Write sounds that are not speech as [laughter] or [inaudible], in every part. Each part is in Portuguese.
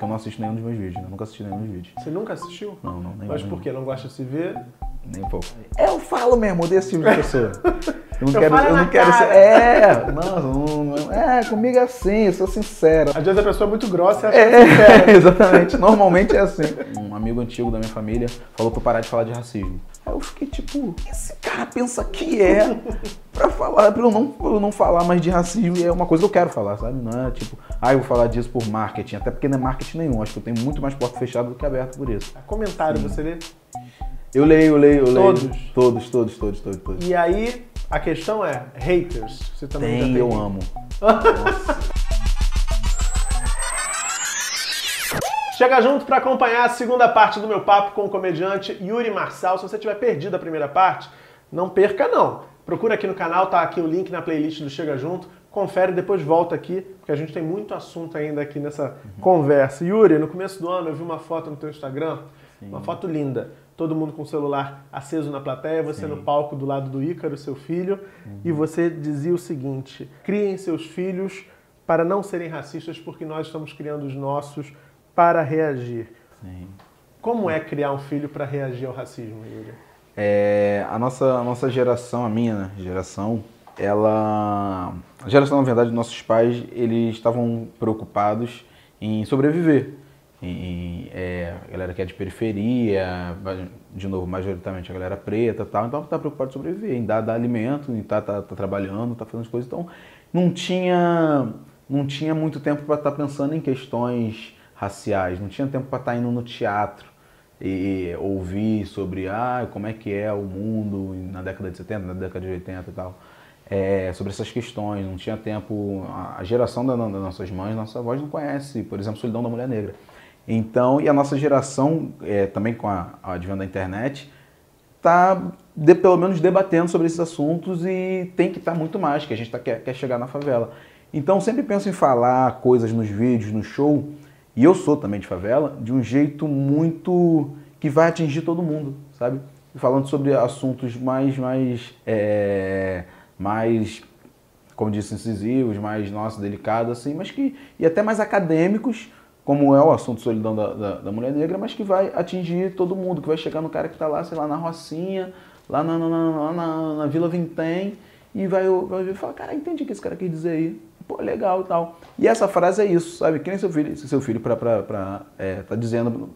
Eu não assisto nenhum dos meus vídeos, né? eu nunca assisti nenhum dos vídeos. Você nunca assistiu? Não, não, nem Mas por quê? Não gosta de se ver? Nem um pouco. Eu falo mesmo, desse tipo de pessoa. Eu não Eu quero, falo eu na não quero ser. cara. É, não, não, é, comigo é assim, eu sou sincero. Às vezes a pessoa é muito grossa e acha que é É, sincera. [laughs] exatamente. Normalmente é assim. Um amigo antigo da minha família falou pra eu parar de falar de racismo. Aí eu fiquei tipo, esse cara pensa que é pra falar, pra eu não, pra eu não falar mais de racismo. E é uma coisa que eu quero falar, sabe? Não é tipo, ah, eu vou falar disso por marketing. Até porque não é marketing nenhum. Acho que eu tenho muito mais porta fechada do que aberta por isso. Comentário, você lê? Eu leio, eu leio, eu leio. Todos? Todos, todos, todos, todos, todos. E aí, a questão é, haters. Você também Tem, tem eu amo. [laughs] Chega junto para acompanhar a segunda parte do meu papo com o comediante Yuri Marçal. Se você tiver perdido a primeira parte, não perca não. Procura aqui no canal, tá aqui o link na playlist do Chega Junto. Confere e depois volta aqui, porque a gente tem muito assunto ainda aqui nessa conversa. Yuri, no começo do ano eu vi uma foto no teu Instagram, uma foto linda. Todo mundo com o celular aceso na plateia, você no palco do lado do Ícaro, seu filho, e você dizia o seguinte: criem seus filhos para não serem racistas, porque nós estamos criando os nossos para reagir. Sim. Como é criar um filho para reagir ao racismo, Yuri? É, a, nossa, a nossa geração, a minha né, geração, ela. A geração, na verdade, dos nossos pais, eles estavam preocupados em sobreviver. Em, é, a galera que é de periferia, de novo, majoritariamente a galera preta tal, então tá preocupado em sobreviver, em dar, dar alimento, em tá, tá, tá trabalhando, tá fazendo as coisas. Então não tinha, não tinha muito tempo para estar pensando em questões raciais, não tinha tempo para estar indo no teatro e ouvir sobre ah, como é que é o mundo na década de 70, na década de 80 e tal. É, sobre essas questões, não tinha tempo. A geração da- das nossas mães, nossa avós não conhece, por exemplo, Solidão da Mulher Negra. Então, e a nossa geração, é, também com a, a advento da internet, está pelo menos debatendo sobre esses assuntos e tem que estar muito mais, que a gente tá, quer, quer chegar na favela. Então, sempre penso em falar coisas nos vídeos, no show, e eu sou também de favela, de um jeito muito que vai atingir todo mundo, sabe? Falando sobre assuntos mais, mais, é, mais, como disse, incisivos, mais, nossa, delicados, assim, mas que, e até mais acadêmicos, como é o assunto solidão da, da, da mulher negra, mas que vai atingir todo mundo, que vai chegar no cara que está lá, sei lá, na Rocinha, lá na, na, na, na, Vila Vintém, e vai, vai ver e falar, cara, entendi o que esse cara quis dizer aí. Pô, legal e tal. E essa frase é isso, sabe? Que nem seu filho, seu filho pra, pra, pra, é, tá dizendo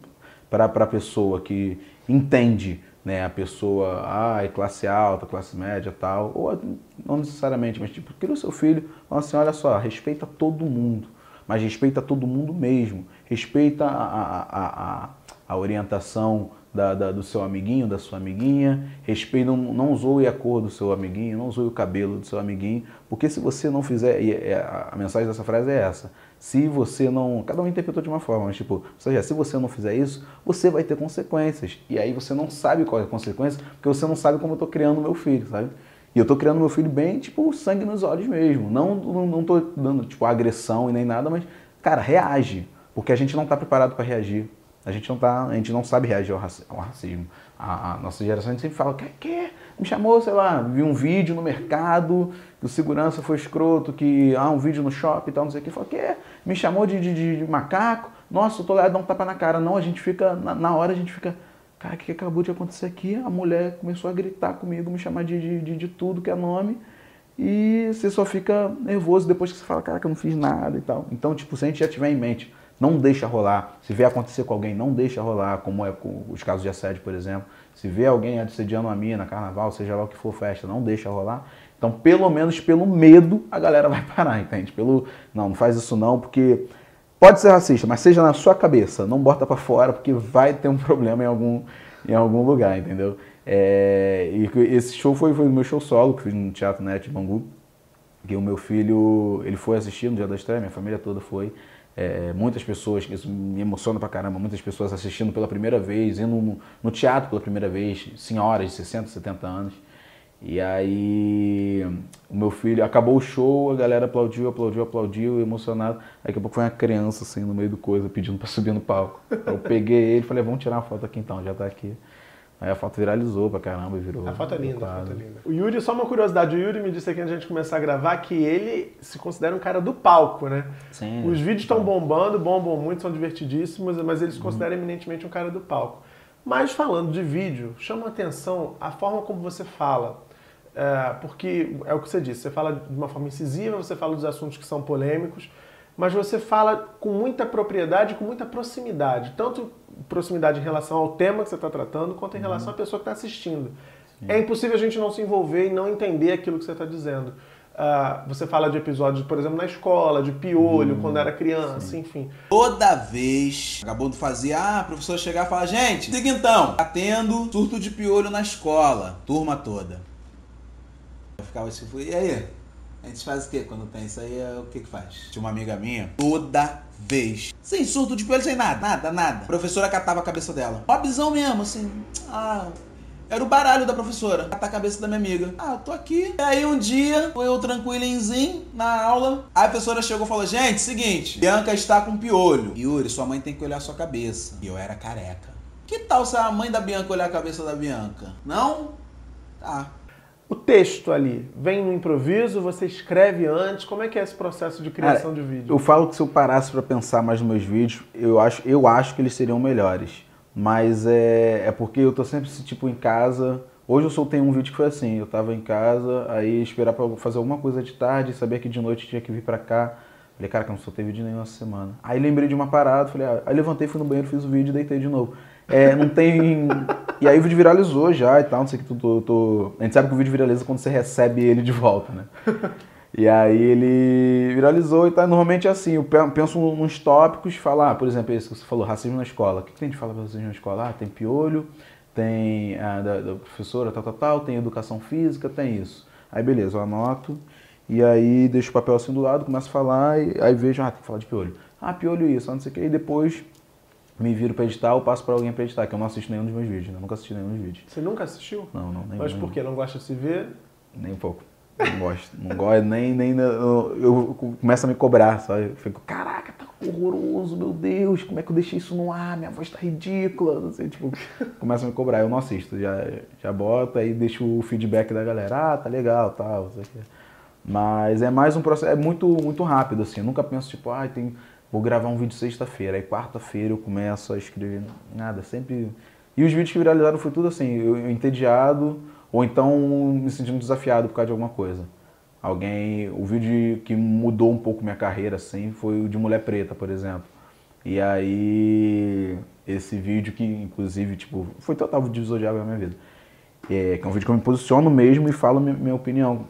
para a pessoa que entende, né? A pessoa, ah, é classe alta, classe média tal, ou não necessariamente, mas tipo, cria o seu filho, fala assim, olha só, respeita todo mundo, mas respeita todo mundo mesmo, respeita a, a, a, a, a orientação da, da- do seu amiguinho, da sua amiguinha, respeita, não, não zoe a cor do seu amiguinho, não zoe o cabelo do seu amiguinho, porque se você não fizer, e a mensagem dessa frase é essa, se você não, cada um interpretou de uma forma, mas tipo, ou seja, se você não fizer isso, você vai ter consequências, e aí você não sabe qual é a consequência, porque você não sabe como eu tô criando meu filho, sabe? E eu tô criando meu filho bem, tipo, sangue nos olhos mesmo, não, não, não tô dando, tipo, agressão e nem nada, mas, cara, reage, porque a gente não tá preparado para reagir, a gente não tá, a gente não sabe reagir ao, raci- ao racismo. A, a nossa geração a gente sempre fala, que, que me chamou, sei lá, vi um vídeo no mercado, que o segurança foi escroto, que ah, um vídeo no shopping e tal, não sei o que, falou, que me chamou de, de, de- macaco, nossa, eu tô lá, dá um tapa na cara. Não, a gente fica, na, na hora a gente fica, cara, o que, que acabou de acontecer aqui? A mulher começou a gritar comigo, me chamar de, de, de, de tudo que é nome. E você só fica nervoso depois que você fala, cara, que eu não fiz nada e tal. Então, tipo, se a gente já tiver em mente, não deixa rolar. Se vê acontecer com alguém, não deixa rolar, como é com os casos de assédio, por exemplo. Se vê alguém assediando uma mina, carnaval, seja lá o que for festa, não deixa rolar. Então, pelo menos pelo medo, a galera [laughs] vai parar, entende? Pelo, não, não faz isso não, porque pode ser racista, mas seja na sua cabeça, não bota pra fora, porque vai ter um [laughs] problema em algum, em algum lugar, entendeu? É, e esse show foi, foi o meu show solo, que fiz no Teatro Net Bangu, que o meu filho, ele foi assistir no dia da estreia, minha família toda foi. É, muitas pessoas, isso me emociona pra caramba, muitas pessoas assistindo pela primeira vez, indo no, no teatro pela primeira vez, senhoras de 60, 70 anos. E aí, o meu filho, acabou o show, a galera aplaudiu, aplaudiu, aplaudiu, emocionado. Daqui a pouco foi uma criança, assim, no meio do coisa, pedindo pra subir no palco. Eu peguei ele falei, vamos tirar uma foto aqui então, já tá aqui. Aí a foto viralizou pra caramba e virou. A foto é linda, a foto é linda. O Yuri, só uma curiosidade, o Yuri me disse aqui antes de a gente começar a gravar que ele se considera um cara do palco, né? Sim. Os vídeos estão bombando, bombam muito, são divertidíssimos, mas ele se Uhum. considera eminentemente um cara do palco. Mas falando de vídeo, chama atenção a forma como você fala. É, porque é o que você disse, você fala de uma forma incisiva, você fala dos assuntos que são polêmicos, mas você fala com muita propriedade, com muita proximidade. Tanto proximidade em relação ao tema que você está tratando, quanto em relação à pessoa que está assistindo. É impossível a gente não se envolver e não entender aquilo que você está dizendo. Ah, você fala de episódios, por exemplo, na escola, de piolho, quando era criança, enfim. Toda vez, vagabundo fazia, ah, a professora chegava e falava, gente, siga então, tá tendo surto de piolho na escola, turma toda. Eu ficava assim, e aí? A gente faz o que quando tem isso aí? é O que que faz? Tinha uma amiga minha, toda vez, sem surto de piolho, sem nada, nada, nada. A professora catava a cabeça dela. Mobzão mesmo, assim, ah... Era o baralho da professora, catar a cabeça da minha amiga. Ah, tô aqui. E aí um dia, eu tranquilinzinho na aula, a professora chegou e falou: Gente, seguinte, Bianca está com piolho. Yuri, sua mãe tem que olhar sua cabeça. E eu era careca. Que tal se a mãe da Bianca olhar a cabeça da Bianca? Não? Tá. O texto ali vem no improviso, você escreve antes, como é que é esse processo de criação Cara, de vídeo? Eu falo que se eu parasse pra pensar mais nos meus vídeos, eu acho, eu acho que eles seriam melhores. Mas é, é porque eu tô sempre tipo em casa. Hoje eu soltei um vídeo que foi assim, eu tava em casa, aí esperar pra fazer alguma coisa de tarde, sabia que de noite tinha que vir pra cá. Falei, cara, que eu não soltei vídeo nenhuma semana. Aí lembrei de uma parada, falei, ah, aí levantei, fui no banheiro, fiz o vídeo e deitei de novo. É, não tem. E aí o vídeo viralizou já e tal, não sei o que, tô, tô... A gente sabe que o vídeo viraliza quando você recebe ele de volta, né? E aí ele viralizou e tá normalmente é assim, eu pe- penso nos tópicos, falar, ah, por exemplo, esse que você falou, racismo na escola. O que, que tem de falar pra racismo na escola? Ah, tem piolho, tem a da, da professora, tal, tal, tal, tem educação física, tem isso. Aí beleza, eu anoto e aí deixo o papel assim do lado, começo a falar e aí vejo, ah, tem que falar de piolho. Ah, piolho isso, não sei o que, e depois me viro pra editar ou passo pra alguém pra editar, que eu não assisto nenhum dos meus vídeos, né? Nunca assisti nenhum dos vídeos. Você nunca assistiu? Não, não, nem Mas por quê? Não gosta de se ver? nem um pouco. Não [laughs] gosto. Não gosto, nem, nem. Eu, eu começo a me cobrar, sabe? Eu fico, caraca, tá horroroso, meu Deus, como é que eu deixei isso no ar? Minha voz tá ridícula. Não sei, tipo, começa a me cobrar. Eu não assisto, já, já boto, aí deixo o feedback da galera, ah, tá legal, tal, não sei o quê. Mas é mais um processo, é muito, muito rápido, assim. Eu nunca penso, tipo, ah, tem, vou gravar um vídeo sexta-feira, aí quarta-feira eu começo a escrever. Nada, sempre. E os vídeos que viralizaram foi tudo assim, eu, entediado, ou então me sentindo desafiado por causa de alguma coisa. Alguém. O vídeo que mudou um pouco minha carreira, assim, foi o de Mulher Preta, por exemplo. E aí. Esse vídeo que, inclusive, tipo, foi total divisor de água na minha vida. É, que é um vídeo que eu me posiciono mesmo e falo minha, minha opinião.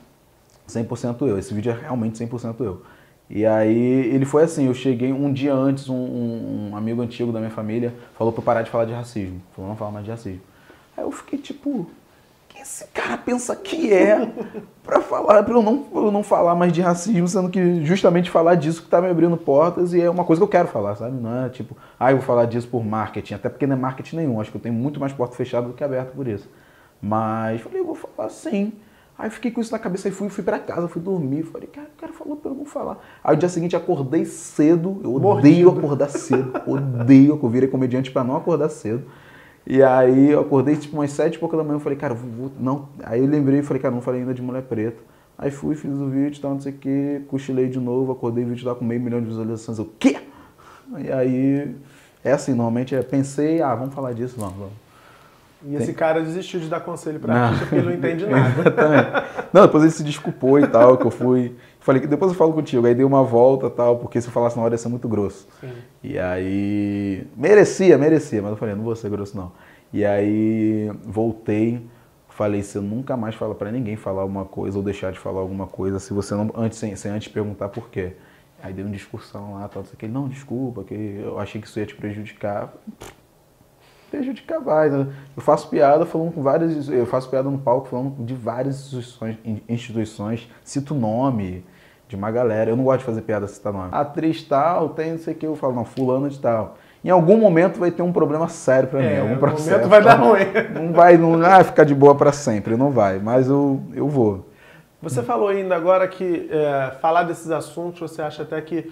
100% eu. Esse vídeo é realmente 100% eu. E aí ele foi assim, eu cheguei um dia antes, um, um- um amigo antigo da minha família falou pra eu parar de falar de racismo. Falou, não fala mais de racismo. Aí eu fiquei tipo, que esse cara pensa que é pra falar, pra eu não, pra eu não falar mais de racismo, sendo que justamente falar disso que tá me abrindo portas e é uma coisa que eu quero falar, sabe? Não é tipo, ah, eu vou falar disso por marketing, até porque não é marketing nenhum, acho que eu tenho muito mais porta fechada do que aberta por isso. Mas falei, eu vou falar sim. Aí fiquei com isso na cabeça e fui, fui pra casa, fui dormir. Falei, cara, o cara falou pra eu não falar. Aí o dia seguinte acordei cedo. Eu odeio Mordido. acordar cedo. Odeio, eu virei comediante pra não acordar cedo. E aí eu acordei tipo umas sete e pouca da manhã. Eu falei, cara, vou, vou- não. Aí eu lembrei e falei, cara, não falei ainda de mulher preta. Aí fui, fiz o vídeo, tal, não sei o que, cochilei de novo, acordei o vídeo lá com meio milhão de visualizações. Eu, quê? E aí, é assim, normalmente é, pensei, ah, vamos falar disso, vamos, vamos. E esse cara desistiu de dar conselho pra Não. artista porque ele não entende [laughs] nada. Exatamente. Não, depois ele se desculpou e tal, que eu fui. Falei que depois eu falo contigo, aí dei uma volta e tal, porque se eu falasse na hora ia ser muito grosso. Sim. E aí. Merecia, merecia, mas eu falei, não vou ser grosso não. E aí voltei, falei, você nunca mais fala pra ninguém falar alguma coisa ou deixar de falar alguma coisa, se você não. Antes, sem, sem antes perguntar por quê. Aí dei uma discussão lá, tal, não sei o que, não, desculpa, que eu achei que isso ia te prejudicar prejudicar vai. né? Eu faço piada falando com várias. Eu faço piada no palco falando de várias instituições, instituições cito o nome de uma galera. Eu não gosto de fazer piada citar nome. Atriz tal, tem não sei o que, eu falo, não, fulano de tal. Em algum momento vai ter um problema sério pra mim, É, algum processo. momento vai dar ruim. Não vai, não vai ficar de boa pra sempre, não vai. Mas eu, eu vou. Você falou ainda agora que é, falar desses assuntos você acha até que,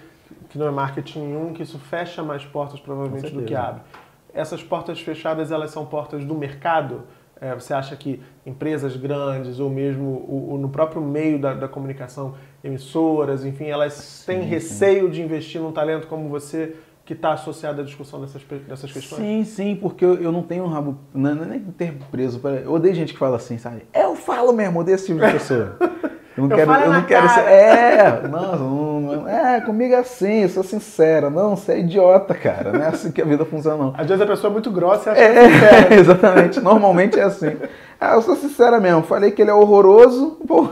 que não é marketing nenhum, que isso fecha mais portas provavelmente do que abre. Essas portas fechadas elas são portas do mercado? É, você acha que empresas grandes ou mesmo o, o, no próprio meio da, da, comunicação, emissoras, enfim, elas têm sim, receio sim. de investir num talento como você que está associado à discussão dessas, dessas questões? Sim, sim, porque eu, eu não tenho um rabo. Não, não é nem termo preso. Eu odeio gente que fala assim, sabe? Eu falo mesmo, odeio esse tipo de pessoa. [laughs] Eu não eu quero, eu não quero ser. É, não, não, é, comigo é assim, eu sou sincera. Não, você é idiota, cara. Não é assim que a vida funciona, não. Às vezes a pessoa é muito grossa e acha é, que é [laughs] exatamente. Normalmente é assim. Ah, eu sou sincera mesmo. Falei que ele é horroroso, [laughs] pô,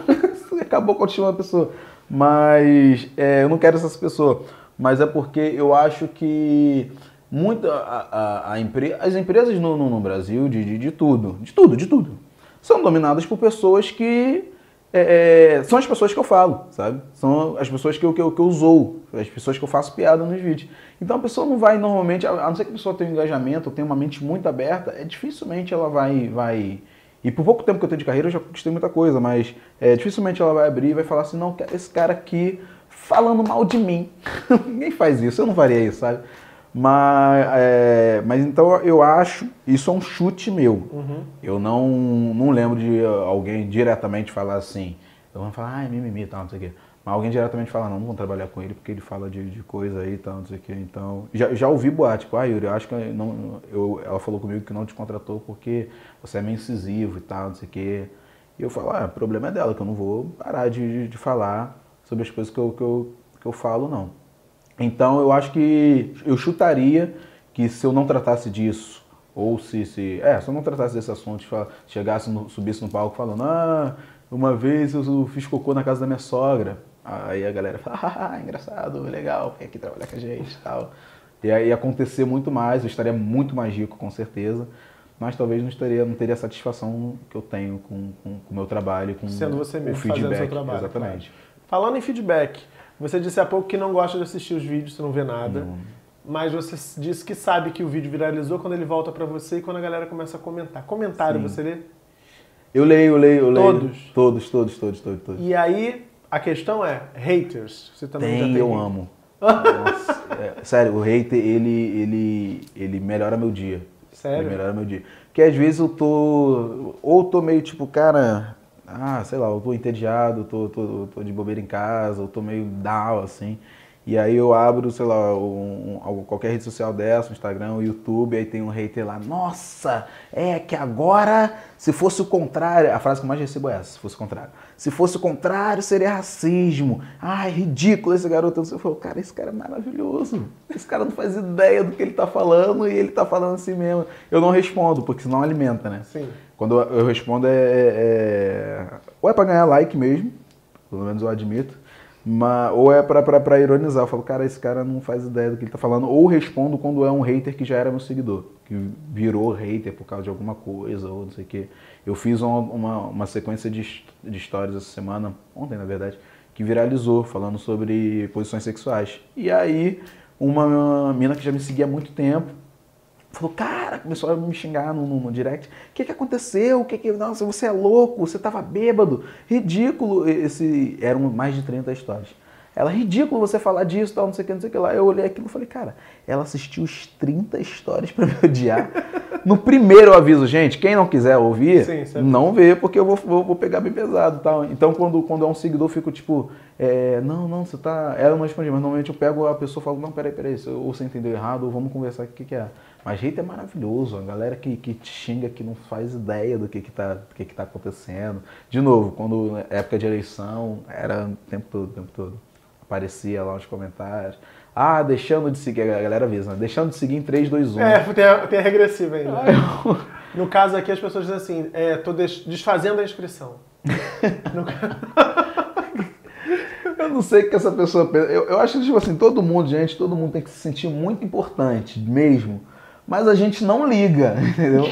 acabou continuando a pessoa. Mas é, eu não quero essas pessoas. Mas é porque eu acho que muita a, a, a empre, as empresas no, no, no Brasil, de, de, de tudo, de tudo, de tudo, são dominadas por pessoas que é, é, são as pessoas que eu falo, sabe? São as pessoas que eu, que, eu, que eu as pessoas que eu faço piada nos vídeos. Então a pessoa não vai normalmente, a não ser que a pessoa tenha um engajamento, tenha uma mente muito aberta, é dificilmente ela vai. vai e por pouco tempo que eu tenho de carreira eu já conquistei muita coisa, mas é, dificilmente ela vai abrir e vai falar assim: não, esse cara aqui falando mal de mim. [laughs] Ninguém faz isso, eu não faria isso, sabe? Mas, é, mas então eu acho, isso é um chute meu. Uhum. Eu não, não lembro de alguém diretamente falar assim. Eu vou falar, ah, é mimimi tal, não sei o quê. Mas alguém diretamente fala, não, não vou trabalhar com ele porque ele fala de, de coisa aí e tal, não sei o quê. Então, já, já ouvi boate, tipo, ah, Yuri, eu acho que não, eu, ela falou comigo que não te contratou porque você é meio incisivo e tal, não sei o quê. E eu falo, ah, o problema é dela, que eu não vou parar de, de falar sobre as coisas que eu, que eu, que eu falo, não. Então eu acho que eu chutaria que se eu não tratasse disso, ou se, se, é, se eu não tratasse desse assunto, chegasse, no, subisse no palco falando, ah, uma vez eu fiz cocô na casa da minha sogra. Aí a galera fala, [laughs] ah, engraçado, legal, vem aqui trabalhar com a gente e tal. E aí ia acontecer muito mais, eu estaria muito mais rico, com certeza. Mas talvez não, estaria, não teria a satisfação que eu tenho com, o meu trabalho, com Sendo você mesmo o feedback. Fazendo seu trabalho, exatamente. Falando em feedback, você disse há pouco que não gosta de assistir os vídeos, você não vê nada. Não. Mas você disse que sabe que o vídeo viralizou quando ele volta para você e quando a galera começa a comentar. Comentário, Sim. você lê? Eu leio, eu leio, eu leio. Todos? Todos, todos, todos, todos, todos. E aí, a questão é, haters, você também tem, já tem? eu amo. [laughs] Nossa, é, sério, o hater, ele, ele, ele melhora meu dia. Sério? Ele melhora meu dia. Porque às vezes eu tô, ou tô meio tipo, cara, ah, sei lá, eu tô entediado, tô, tô, tô de bobeira em casa, eu tô meio down, assim. E aí eu abro, sei lá, um, um, qualquer rede social dessa, um Instagram, um YouTube, aí tem um hater lá, nossa, é que agora, se fosse o contrário, a frase que eu mais recebo é essa, se fosse o contrário. Se fosse o contrário, seria racismo. Ai, ridículo esse garoto. Eu falo, cara, esse cara é maravilhoso. Esse cara não faz ideia do que ele tá falando e ele tá falando assim mesmo. Eu não respondo, porque senão alimenta, né? Sim. Quando eu respondo é, é, é ou é para ganhar like mesmo, pelo menos eu admito, mas, ou é para ironizar. Eu falo, cara, esse cara não faz ideia do que ele tá falando. Ou respondo quando é um hater que já era meu seguidor, que virou hater por causa de alguma coisa, ou não sei o quê. Eu fiz uma, uma, uma sequência de, de histórias essa semana, ontem na verdade, que viralizou, falando sobre posições sexuais. E aí, uma mina que já me seguia há muito tempo, Falou, cara, começou a me xingar no, no, no direct. O que, que aconteceu? O que que. Nossa, você é louco, você tava bêbado. Ridículo. Esse, eram mais de 30 histórias. Ela, ridículo você falar disso, tal, não sei o que, não sei o que lá. Eu olhei aquilo e falei, cara, ela assistiu os 30 histórias para me odiar. [laughs] no primeiro aviso, gente, quem não quiser ouvir, Sim, não vê, porque eu vou, vou, vou, pegar bem pesado tal. Então, quando, quando é um seguidor, eu fico tipo, é, não, não, você tá. Ela não responde, mas normalmente eu pego a pessoa e falo, não, peraí, peraí, ou você entendeu errado, ou vamos conversar o que, que é. Mas jeito é maravilhoso, a galera que, que te xinga que não faz ideia do que que tá, do que que tá acontecendo. De novo, quando época de eleição, era o tempo todo, o tempo todo. Aparecia lá nos comentários. Ah, deixando de seguir, a galera avisa, né? deixando de seguir em 3, 2, 1. É, tem a, tem a regressiva ainda. Ah, eu... No caso aqui, as pessoas dizem assim, é, tô desfazendo a inscrição. [laughs] no... Eu não sei o que essa pessoa pensa. Eu, eu acho que, tipo assim, todo mundo, gente, todo mundo tem que se sentir muito importante mesmo mas a gente não liga, [laughs] entendeu?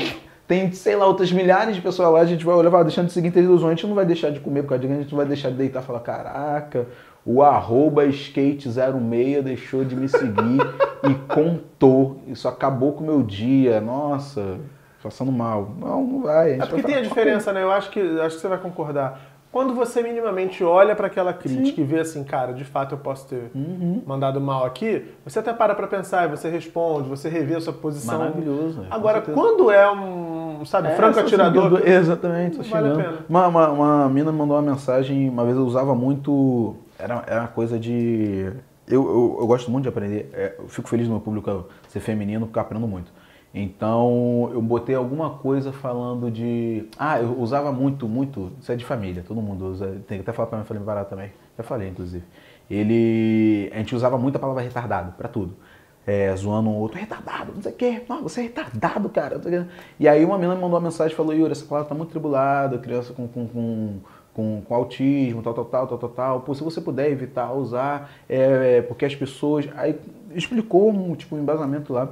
Tem, sei lá, outras milhares de pessoas lá, a gente vai olhar, vai deixando de seguir televisão, a gente não vai deixar de comer por causa de a gente não vai deixar de deitar e falar, caraca, o arroba skate06 deixou de me seguir [laughs] e contou. Isso acabou com o meu dia, nossa, passando mal. Não, não vai. É porque tem a diferença, né? Eu acho que, acho que você vai concordar. Quando você minimamente olha para aquela crítica e vê assim, cara, de fato eu posso ter Uhum. mandado mal aqui, você até para pra pensar e você responde, você revê a sua posição. Maravilhoso. é, com Agora, quando é um, sabe, É, franco atirador, seguidor- Exatamente, vale a pena. Uma, uma, uma mina me mandou uma mensagem, uma vez eu usava muito. Era, era uma coisa de. Eu, eu, eu gosto muito de aprender. é, eu fico feliz no meu público ser feminino porque eu aprendo muito. Então eu botei alguma coisa falando de. Ah, eu usava muito, muito. Isso é de família, todo mundo usa. Tem que até falar pra minha família barato também. Já falei, inclusive. Ele. A gente usava muito a palavra retardado pra tudo. É, zoando um outro, retardado, não sei o quê. Não, você é retardado, cara. E aí uma menina me mandou uma mensagem e falou, Yuri, essa palavra tá muito tribulada, criança com, com, com, com, com autismo, tal, tal, tal, tal, tal, tal. Pô, se você puder evitar usar, é, é, porque as pessoas. Aí explicou um tipo um embasamento lá.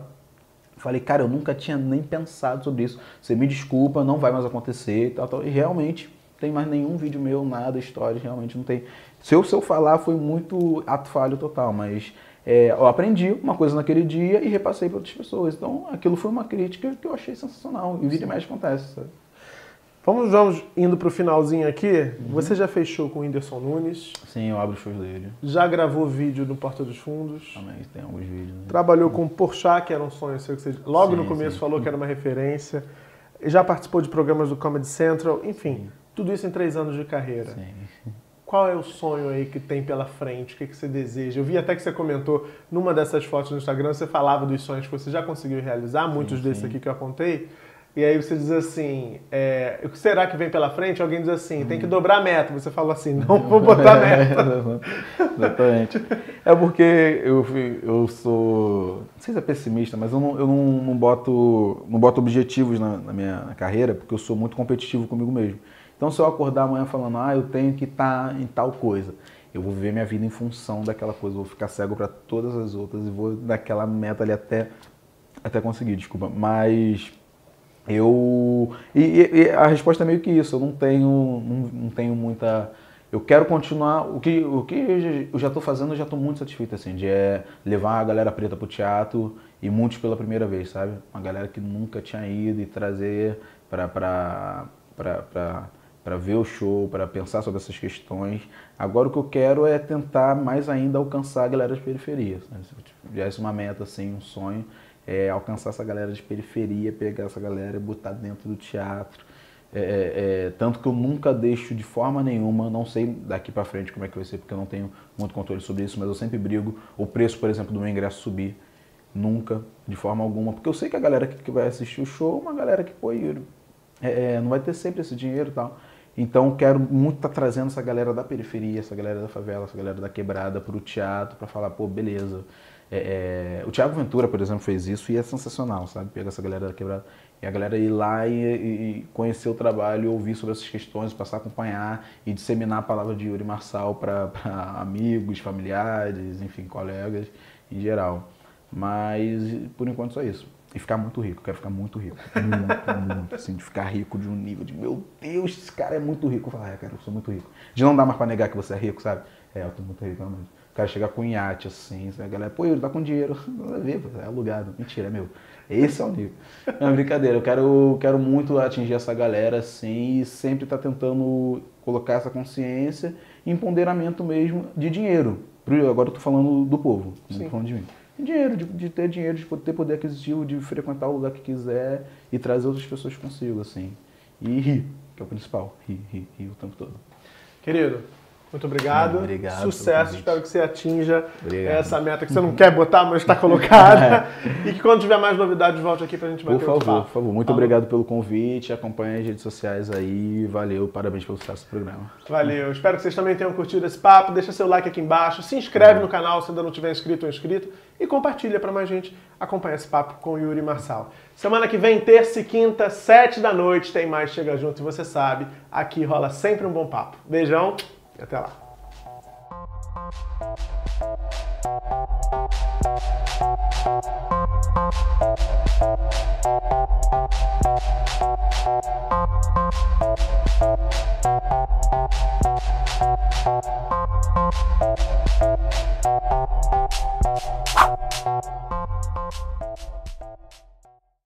Falei, cara, eu nunca tinha nem pensado sobre isso. Você me desculpa, não vai mais acontecer tal, tal. E realmente tem mais nenhum vídeo meu, nada, história, realmente não tem. Se eu, se eu falar, foi muito ato falho total, mas é, eu aprendi uma coisa naquele dia e repassei para outras pessoas. Então aquilo foi uma crítica que eu achei sensacional. E vira e mexe acontece, sabe? Vamos, vamos indo pro finalzinho aqui. Uhum. Você já fechou com o Whindersson Nunes, Sim, eu abro os shows dele. já gravou vídeo no Porta dos Fundos, Também tem alguns vídeos. né? trabalhou com o Porchat, que era um sonho seu que você logo no Sim, começo sim. falou que era uma referência, já participou de programas do Comedy Central, enfim, tudo isso em três anos de carreira. Sim. Qual é o sonho aí que tem pela frente? O que, que você deseja? Eu vi até que você comentou numa dessas fotos no Instagram, você falava dos sonhos que você já conseguiu realizar, muitos desses aqui que eu apontei. E aí você diz assim, é, o que será que vem pela frente? Alguém diz assim, tem que Hum. dobrar a meta. Você fala assim, não [laughs] vou botar meta. [laughs] Exatamente. É porque eu, eu sou. Não sei se é pessimista, mas eu não, eu não, não boto, não boto objetivos na, na minha carreira, porque eu sou muito competitivo comigo mesmo. Então, se eu acordar amanhã falando, ah, eu tenho que estar em tal coisa, eu vou viver minha vida em função daquela coisa, eu vou ficar cego para todas as outras e vou daquela meta ali até, até conseguir, desculpa. Mas eu. E, e- e a resposta é meio que isso. Eu não tenho, não, não tenho muita. Eu quero continuar. O que, o que eu já- já estou fazendo, eu já estou muito satisfeito, assim, de é, levar a galera preta pro teatro e muitos pela primeira vez, sabe? Uma galera que nunca tinha ido e trazer para para ver o show, para pensar sobre essas questões. Agora o que eu quero é tentar mais ainda alcançar a galera de periferia. Né? Se eu tivesse uma meta, assim, um sonho, é alcançar essa galera de periferia, pegar essa galera e botar dentro do teatro. É, é, é, tanto que eu nunca deixo de forma nenhuma, não sei daqui para frente como é que vai ser, porque eu não tenho muito controle sobre isso, mas eu sempre brigo o preço, por exemplo, do meu ingresso subir. Nunca, de forma alguma, porque eu sei que a galera que, vai assistir o show é uma galera que, pô, é, é, não vai ter sempre esse dinheiro e tal. Então quero muito estar trazendo essa galera da periferia, essa galera da favela, essa galera da quebrada para o teatro, para falar, pô, beleza. É, é, o Thiago Ventura, por exemplo, fez isso e é sensacional, sabe? Pegar essa galera da quebrada e a galera ir lá e, e conhecer o trabalho, ouvir sobre essas questões, passar a acompanhar e disseminar a palavra de Yuri Marçal para amigos, familiares, enfim, colegas em geral. Mas por enquanto só isso. E ficar muito rico, quero ficar muito rico. Muito, muito, assim, de ficar rico de um nível de, meu Deus, esse cara é muito rico. Eu falo, é, cara, eu sou muito rico. De não dar mais pra negar que você é rico, sabe? É, eu tô muito rico, realmente. O cara chegar com um iate, assim, a galera, pô, ele tá com dinheiro. [laughs] Nada a ver, é alugado. Mentira, é meu. Esse é o nível. Não, brincadeira, eu quero, quero muito atingir essa galera, assim, e sempre tá tentando colocar essa consciência e empoderamento mesmo de dinheiro. Agora eu tô falando do povo, não tô falando de mim. Dinheiro, de, de ter dinheiro, de ter poder aquisitivo, de frequentar o lugar que quiser e trazer outras pessoas consigo, assim. E rir, que é o principal. Rir, rir, rir o tempo todo. Querido, muito obrigado. Não, obrigado Sucesso, espero que você atinja Obrigado. essa meta que você não quer botar, mas está [laughs] colocada. e que quando tiver mais novidades, volte aqui pra gente Por bater favor, outro papo. por favor. Muito Falou? obrigado pelo convite. Acompanhe as redes sociais aí. Valeu, parabéns pelo sucesso do programa. Valeu. Espero que vocês também tenham curtido esse papo. Deixa seu like aqui embaixo. Se inscreve no canal se ainda não tiver inscrito ou inscrito. E compartilha para mais gente acompanhar esse papo com o Yuri Marçal. Semana que vem, terça e quinta, sete da noite, tem mais Chega Junto. E você sabe, aqui rola sempre um bom papo. Beijão e até lá.